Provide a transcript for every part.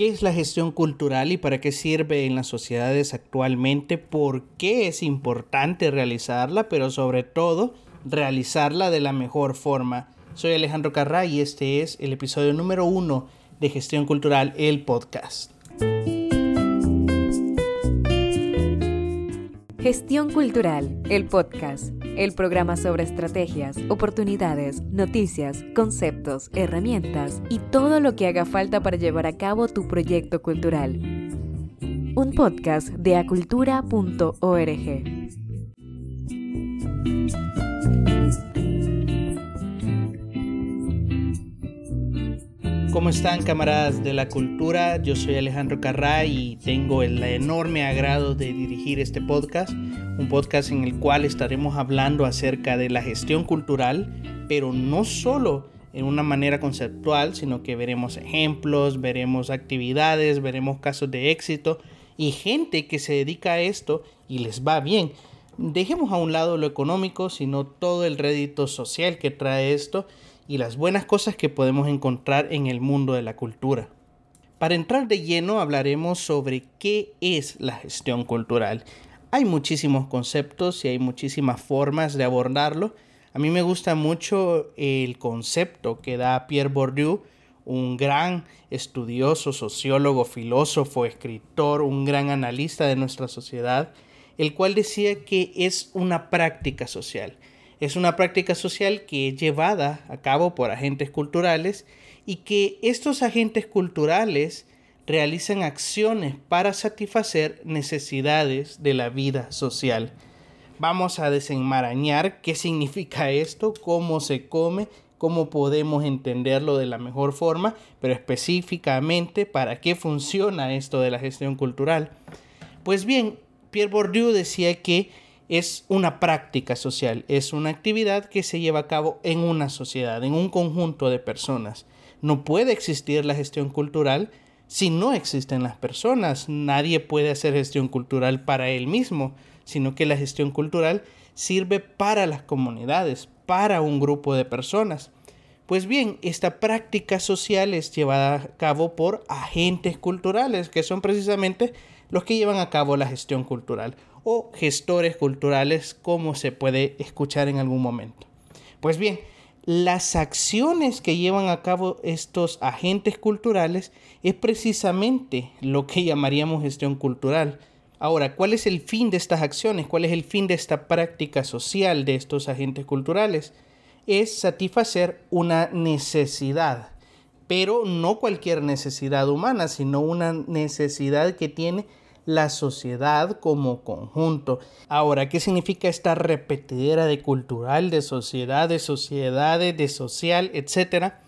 ¿Qué es la gestión cultural y para qué sirve en las sociedades actualmente? ¿Por qué es importante realizarla? Pero sobre todo, realizarla de la mejor forma. Soy Alejandro Carrá y este es el episodio número uno de Gestión Cultural, el podcast. Gestión Cultural, el podcast, el programa sobre estrategias, oportunidades, noticias, conceptos, herramientas y todo lo que haga falta para llevar a cabo tu proyecto cultural. Un podcast de acultura.org. ¿Cómo están camaradas de la cultura? Yo soy Alejandro Carrá y tengo el enorme agrado de dirigir este podcast, un podcast en el cual estaremos hablando acerca de la gestión cultural, pero no solo en una manera conceptual, sino que veremos ejemplos, veremos actividades, veremos casos de éxito y gente que se dedica a esto y les va bien. Dejemos a un lado lo económico, sino todo el rédito social que trae esto y las buenas cosas que podemos encontrar en el mundo de la cultura. Para entrar de lleno hablaremos sobre qué es la gestión cultural. Hay muchísimos conceptos y hay muchísimas formas de abordarlo. A mí me gusta mucho el concepto que da Pierre Bourdieu, un gran estudioso, sociólogo, filósofo, escritor, un gran analista de nuestra sociedad, el cual decía que es una práctica social es una práctica social que es llevada a cabo por agentes culturales y que estos agentes culturales realizan acciones para satisfacer necesidades de la vida social. Vamos a desenmarañar qué significa esto, cómo se come, cómo podemos entenderlo de la mejor forma, pero específicamente para qué funciona esto de la gestión cultural. Pues bien, Pierre Bourdieu decía que es una práctica social, es una actividad que se lleva a cabo en una sociedad, en un conjunto de personas. No puede existir la gestión cultural si no existen las personas. Nadie puede hacer gestión cultural para él mismo, sino que la gestión cultural sirve para las comunidades, para un grupo de personas. Pues bien, esta práctica social es llevada a cabo por agentes culturales, que son precisamente los que llevan a cabo la gestión cultural o gestores culturales como se puede escuchar en algún momento. Pues bien, las acciones que llevan a cabo estos agentes culturales es precisamente lo que llamaríamos gestión cultural. Ahora, ¿cuál es el fin de estas acciones? ¿Cuál es el fin de esta práctica social de estos agentes culturales? Es satisfacer una necesidad, pero no cualquier necesidad humana, sino una necesidad que tiene la sociedad como conjunto. Ahora, ¿qué significa esta repetidera de cultural, de sociedad, de sociedades, de social, etcétera?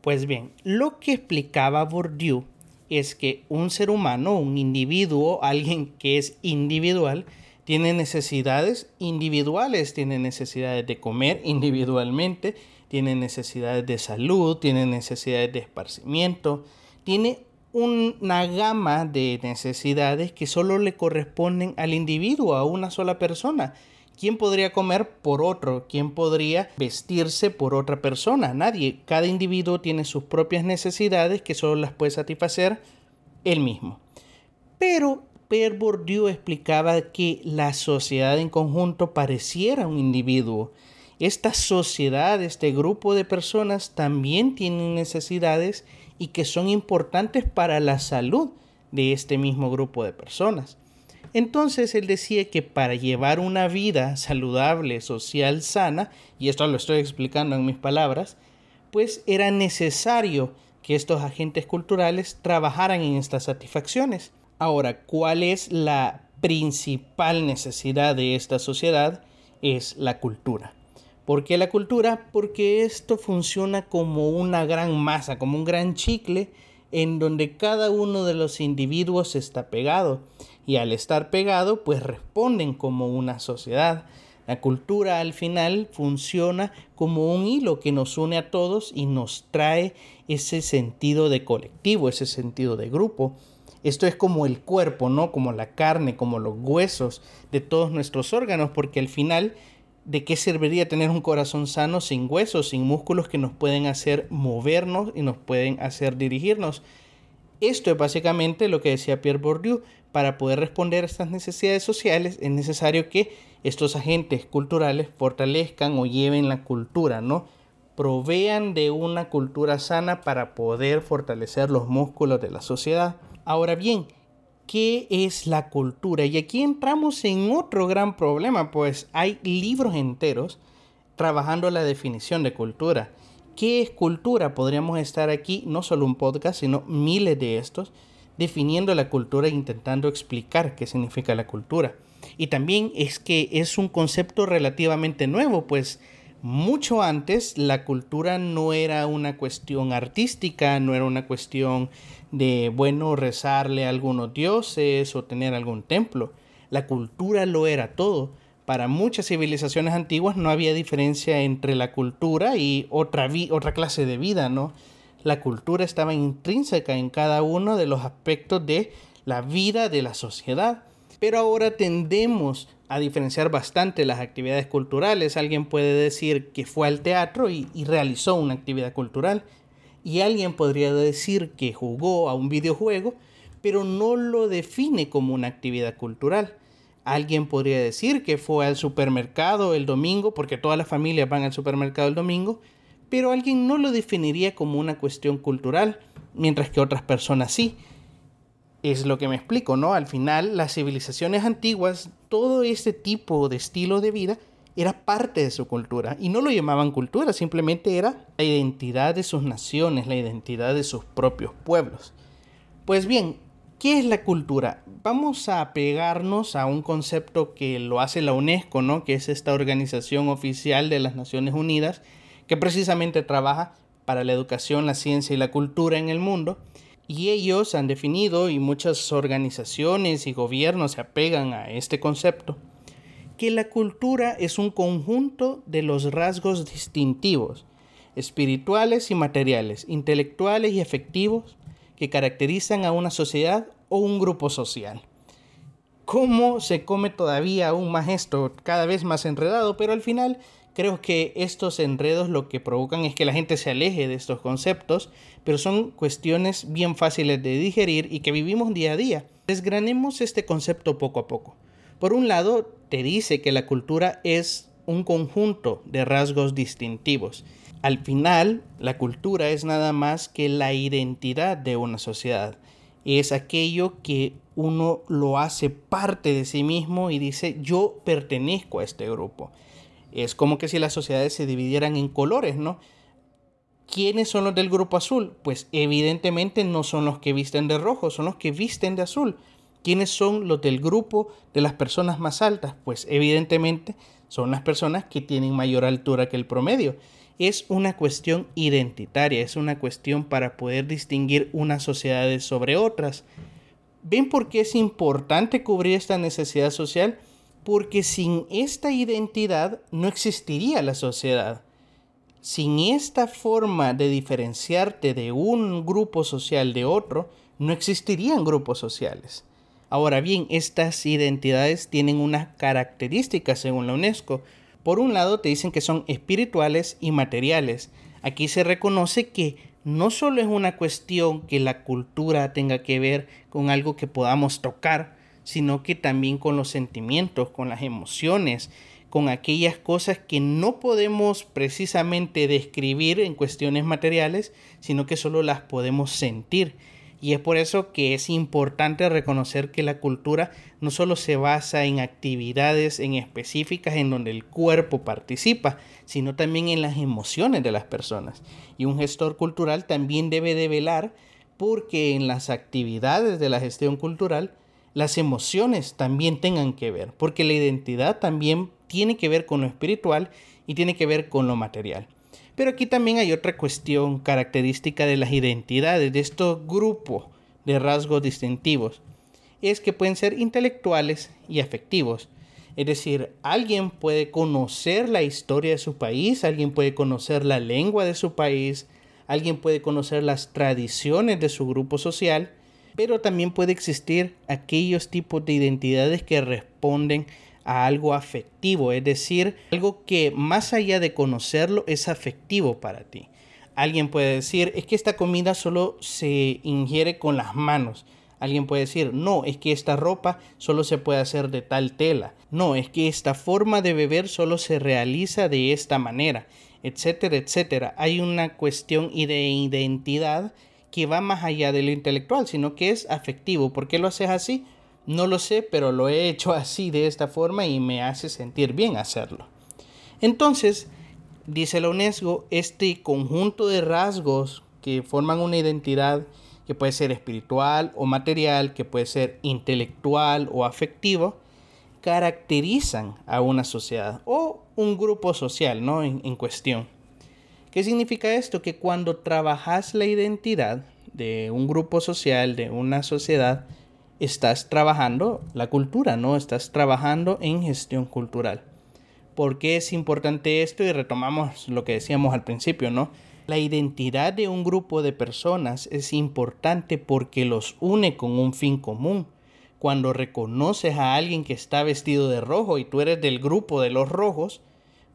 Pues bien, lo que explicaba Bourdieu es que un ser humano, un individuo, alguien que es individual, tiene necesidades individuales, tiene necesidades de comer individualmente, tiene necesidades de salud, tiene necesidades de esparcimiento, tiene una gama de necesidades que solo le corresponden al individuo, a una sola persona. ¿Quién podría comer por otro? ¿Quién podría vestirse por otra persona? Nadie. Cada individuo tiene sus propias necesidades que solo las puede satisfacer él mismo. Pero Per Bourdieu explicaba que la sociedad en conjunto pareciera un individuo. Esta sociedad, este grupo de personas también tienen necesidades y que son importantes para la salud de este mismo grupo de personas. Entonces él decía que para llevar una vida saludable, social, sana, y esto lo estoy explicando en mis palabras, pues era necesario que estos agentes culturales trabajaran en estas satisfacciones. Ahora, ¿cuál es la principal necesidad de esta sociedad? Es la cultura. ¿Por qué la cultura? Porque esto funciona como una gran masa, como un gran chicle en donde cada uno de los individuos está pegado y al estar pegado pues responden como una sociedad. La cultura al final funciona como un hilo que nos une a todos y nos trae ese sentido de colectivo, ese sentido de grupo. Esto es como el cuerpo, ¿no? Como la carne, como los huesos de todos nuestros órganos, porque al final ¿de qué serviría tener un corazón sano sin huesos, sin músculos que nos pueden hacer movernos y nos pueden hacer dirigirnos? Esto es básicamente lo que decía Pierre Bourdieu. Para poder responder a estas necesidades sociales es necesario que estos agentes culturales fortalezcan o lleven la cultura, ¿no? Provean de una cultura sana para poder fortalecer los músculos de la sociedad. Ahora bien, ¿qué es la cultura? Y aquí entramos en otro gran problema, pues hay libros enteros trabajando la definición de cultura. ¿Qué es cultura? Podríamos estar aquí, no solo un podcast, sino miles de estos, definiendo la cultura e intentando explicar qué significa la cultura. Y también es que es un concepto relativamente nuevo, pues mucho antes la cultura no era una cuestión artística, no era una cuestión de, bueno, rezarle a algunos dioses o tener algún templo. La cultura lo era todo. Para muchas civilizaciones antiguas no había diferencia entre la cultura y otra, otra clase de vida, ¿no? La cultura estaba intrínseca en cada uno de los aspectos de la vida de la sociedad. Pero ahora tendemos a diferenciar bastante las actividades culturales. Alguien puede decir que fue al teatro y, y, realizó una actividad cultural. Y alguien podría decir que jugó a un videojuego, pero no lo define como una actividad cultural. Alguien podría decir que fue al supermercado el domingo, porque todas las familias van al supermercado el domingo, pero alguien no lo definiría como una cuestión cultural, mientras que otras personas sí es lo que me explico, ¿no? Al final, las civilizaciones antiguas, todo este tipo de estilo de vida era parte de su cultura. Y no lo llamaban cultura, simplemente era la identidad de sus naciones, la identidad de sus propios pueblos. Pues bien, ¿qué es la cultura? Vamos a pegarnos a un concepto que lo hace la UNESCO, ¿no? Que es esta organización oficial de las Naciones Unidas, que precisamente trabaja para la educación, la ciencia y la cultura en el mundo y ellos han definido, y muchas organizaciones y gobiernos se apegan a este concepto, que la cultura es un conjunto de los rasgos distintivos, espirituales y materiales, intelectuales y efectivos, que caracterizan a una sociedad o un grupo social. ¿Cómo se come todavía aún más esto, cada vez más enredado? Pero al final Creo que estos enredos lo que provocan es que la gente se aleje de estos conceptos, pero son cuestiones bien fáciles de digerir y que vivimos día a día. Desgranemos este concepto poco a poco. Por un lado, te dice que la cultura es un conjunto de rasgos distintivos. Al final, la cultura es nada más que la identidad de una sociedad. Es aquello que uno lo hace parte de sí mismo y dice yo pertenezco a este grupo. Es como que si las sociedades se dividieran en colores, ¿no? ¿Quiénes son los del grupo azul? Pues evidentemente no son los que visten de rojo, son los que visten de azul. ¿Quiénes son los del grupo de las personas más altas? Pues evidentemente son las personas que tienen mayor altura que el promedio. Es una cuestión identitaria, es una cuestión para poder distinguir unas sociedades sobre otras. ¿Ven por qué es importante cubrir esta necesidad social? porque sin esta identidad no existiría la sociedad. Sin esta forma de diferenciarte de un grupo social de otro, no existirían grupos sociales. Ahora bien, estas identidades tienen unas características según la UNESCO. Por un lado, te dicen que son espirituales y materiales. Aquí se reconoce que no solo es una cuestión que la cultura tenga que ver con algo que podamos tocar, sino que también con los sentimientos, con las emociones, con aquellas cosas que no podemos precisamente describir en cuestiones materiales, sino que solo las podemos sentir. Y es por eso que es importante reconocer que la cultura no solo se basa en actividades en específicas en donde el cuerpo participa, sino también en las emociones de las personas. Y un gestor cultural también debe de velar porque en las actividades de la gestión cultural las emociones también tengan que ver, porque la identidad también tiene que ver con lo espiritual y tiene que ver con lo material. Pero aquí también hay otra cuestión característica de las identidades, de estos grupos de rasgos distintivos, es que pueden ser intelectuales y afectivos. Es decir, alguien puede conocer la historia de su país, alguien puede conocer la lengua de su país, alguien puede conocer las tradiciones de su grupo social, pero también puede existir aquellos tipos de identidades que responden a algo afectivo, es decir, algo que más allá de conocerlo es afectivo para ti. Alguien puede decir, es que esta comida solo se ingiere con las manos. Alguien puede decir, no, es que esta ropa solo se puede hacer de tal tela. No, es que esta forma de beber solo se realiza de esta manera, etcétera, etcétera. Hay una cuestión de identidad que va más allá de lo intelectual, sino que es afectivo. ¿Por qué lo haces así? No lo sé, pero lo he hecho así, de esta forma, y me hace sentir bien hacerlo. Entonces, dice la UNESCO, este conjunto de rasgos que forman una identidad que puede ser espiritual o material, que puede ser intelectual o afectivo, caracterizan a una sociedad o un grupo social ¿no? en, en cuestión. ¿Qué significa esto? Que cuando trabajas la identidad de un grupo social, de una sociedad, estás trabajando la cultura, ¿no? Estás trabajando en gestión cultural. ¿Por qué es importante esto? Y retomamos lo que decíamos al principio, ¿no? La identidad de un grupo de personas es importante porque los une con un fin común. Cuando reconoces a alguien que está vestido de rojo y tú eres del grupo de los rojos,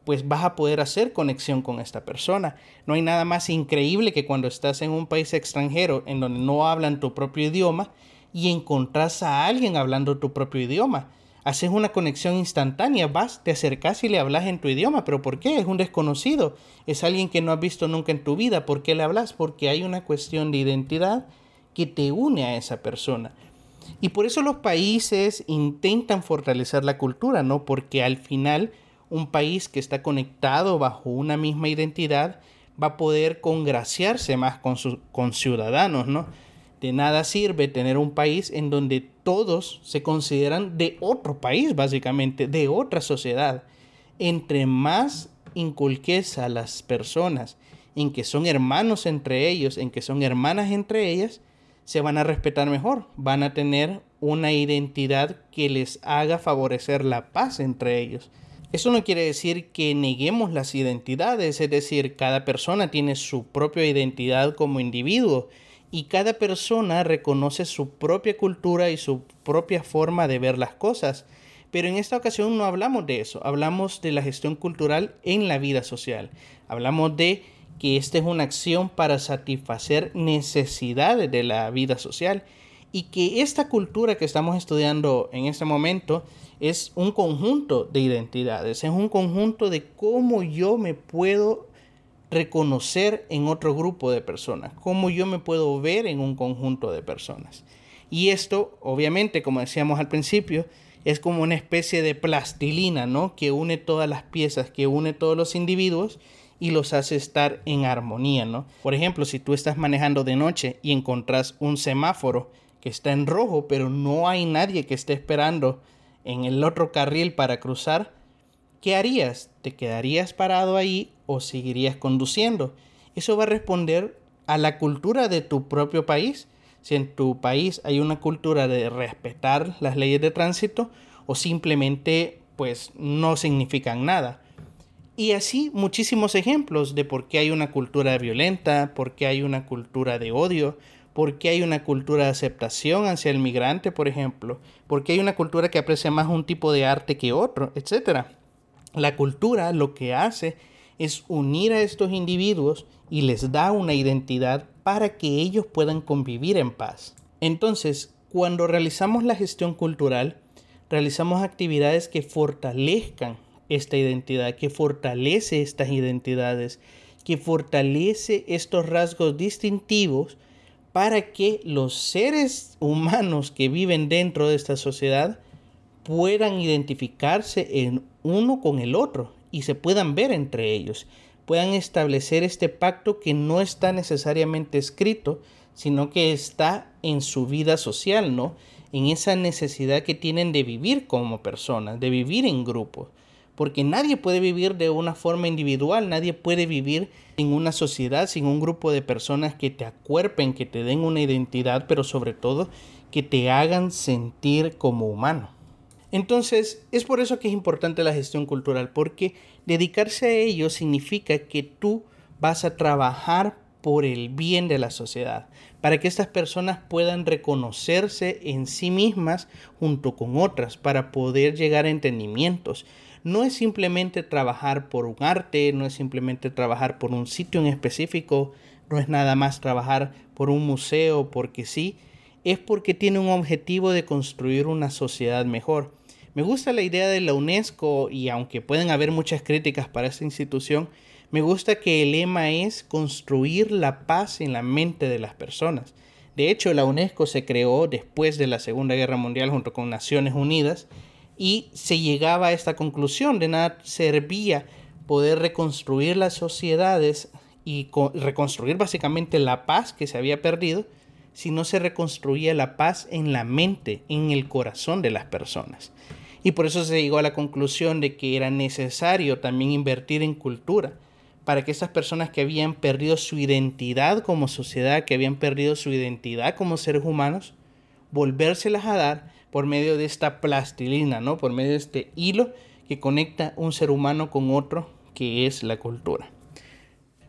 pues vas a poder hacer conexión con esta persona. No hay nada más increíble que cuando estás en un país extranjero en donde no hablan tu propio idioma y encontrás a alguien hablando tu propio idioma haces una conexión instantánea, vas, te acercas y le hablas en tu idioma, pero ¿por qué? Es un desconocido, es alguien que no has visto nunca en tu vida, ¿por qué le hablas? Porque hay una cuestión de identidad que te une a esa persona. Y por eso los países intentan fortalecer la cultura, ¿no? Porque al final un país que está conectado bajo una misma identidad va a poder congraciarse más con sus con ciudadanos, ¿no? De nada sirve tener un país en donde todos se consideran de otro país, básicamente, de otra sociedad. Entre más inculques a las personas en que son hermanos entre ellos, en que son hermanas entre ellas, se van a respetar mejor, van a tener una identidad que les haga favorecer la paz entre ellos. Eso no quiere decir que neguemos las identidades, es decir, cada persona tiene su propia identidad como individuo y cada persona reconoce su propia cultura y su propia forma de ver las cosas. Pero en esta ocasión no hablamos de eso, hablamos de la gestión cultural en la vida social. Hablamos de que esta es una acción para satisfacer necesidades de la vida social y que esta cultura que estamos estudiando en este momento es un conjunto de identidades, es un conjunto de cómo yo me puedo reconocer en otro grupo de personas, cómo yo me puedo ver en un conjunto de personas. Y esto, obviamente, como decíamos al principio, es como una especie de plastilina, ¿no? Que une todas las piezas, que une todos los individuos y los hace estar en armonía, ¿no? Por ejemplo, si tú estás manejando de noche y encontrás un semáforo que está en rojo, pero no hay nadie que esté esperando en el otro carril para cruzar, ¿qué harías? ¿Te quedarías parado ahí o seguirías conduciendo? Eso va a responder a la cultura de tu propio país. Si en tu país hay una cultura de respetar las leyes de tránsito o simplemente pues no significan nada. Y así muchísimos ejemplos de por qué hay una cultura violenta, por qué hay una cultura de odio, por qué hay una cultura de aceptación hacia el migrante, por ejemplo, por qué hay una cultura que aprecia más un tipo de arte que otro, etcétera. La cultura lo que hace es unir a estos individuos y les da una identidad para que ellos puedan convivir en paz. Entonces, cuando realizamos la gestión cultural, realizamos actividades que fortalezcan esta identidad, que fortalece estas identidades, que fortalece estos rasgos distintivos para que los seres humanos que viven dentro de esta sociedad puedan identificarse en uno con el otro y se puedan ver entre ellos, puedan establecer este pacto que no está necesariamente escrito, sino que está en su vida social, ¿no? En esa necesidad que tienen de vivir como personas, de vivir en grupo. Porque nadie puede vivir de una forma individual, nadie puede vivir en una sociedad sin un grupo de personas que te acuerpen, que te den una identidad, pero sobre todo que te hagan sentir como humano. Entonces, es por eso que es importante la gestión cultural, porque dedicarse a ello significa que tú vas a trabajar por el bien de la sociedad, para que estas personas puedan reconocerse en sí mismas junto con otras, para poder llegar a entendimientos. no es simplemente trabajar por un arte, no es simplemente trabajar por un sitio en específico, no es nada más trabajar por un museo porque sí, es porque tiene un objetivo de construir una sociedad mejor. Me gusta la idea de la UNESCO y aunque pueden haber muchas críticas para esta institución, me gusta que el lema es construir la paz en la mente de las personas. De hecho, la UNESCO se creó después de la Segunda Guerra Mundial junto con Naciones Unidas y se llegaba a esta conclusión de nada servía poder reconstruir las sociedades y reconstruir básicamente la paz que se había perdido si no se reconstruía la paz en la mente, en el corazón de las personas. Y por eso se llegó a la conclusión de que era necesario también invertir en cultura, para que esas personas que habían perdido su identidad como sociedad, que habían perdido su identidad como seres humanos, volvérselas a dar por medio de esta plastilina, ¿no? Por medio de este hilo que conecta un ser humano con otro, que es la cultura.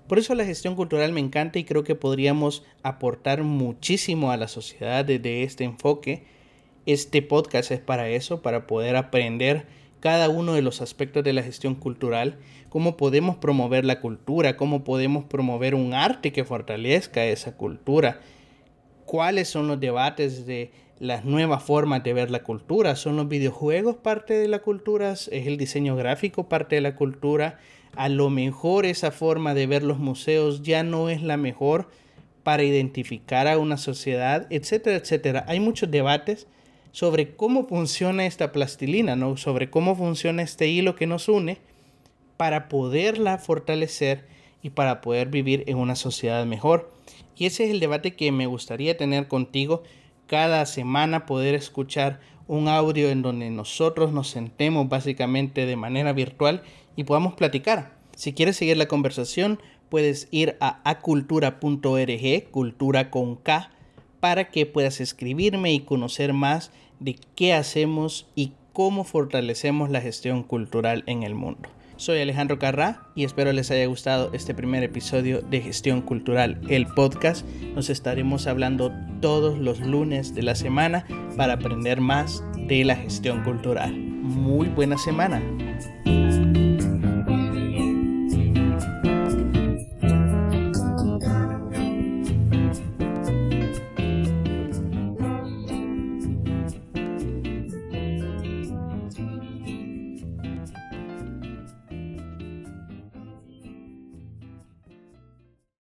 Por eso la gestión cultural me encanta y creo que podríamos aportar muchísimo a la sociedad desde este enfoque. Este podcast es para eso, para poder aprender cada uno de los aspectos de la gestión cultural, cómo podemos promover la cultura, cómo podemos promover un arte que fortalezca esa cultura, cuáles son los debates de las nuevas formas de ver la cultura. ¿Son los videojuegos parte de la cultura? ¿Es el diseño gráfico parte de la cultura? A lo mejor esa forma de ver los museos ya no es la mejor para identificar a una sociedad, etcétera, etcétera. Hay muchos debates sobre cómo funciona esta plastilina, ¿no? sobre cómo funciona este hilo que nos une para poderla fortalecer y para poder vivir en una sociedad mejor. Y ese es el debate que me gustaría tener contigo cada semana, poder escuchar un audio en donde nosotros nos sentemos básicamente de manera virtual y podamos platicar. Si quieres seguir la conversación, puedes ir a acultura.org, cultura con K, para que puedas escribirme y conocer más de qué hacemos y cómo fortalecemos la gestión cultural en el mundo. Soy Alejandro Carrá y espero les haya gustado este primer episodio de Gestión Cultural, el podcast. Nos estaremos hablando todos los lunes de la semana para aprender más de la gestión cultural. Muy buena semana.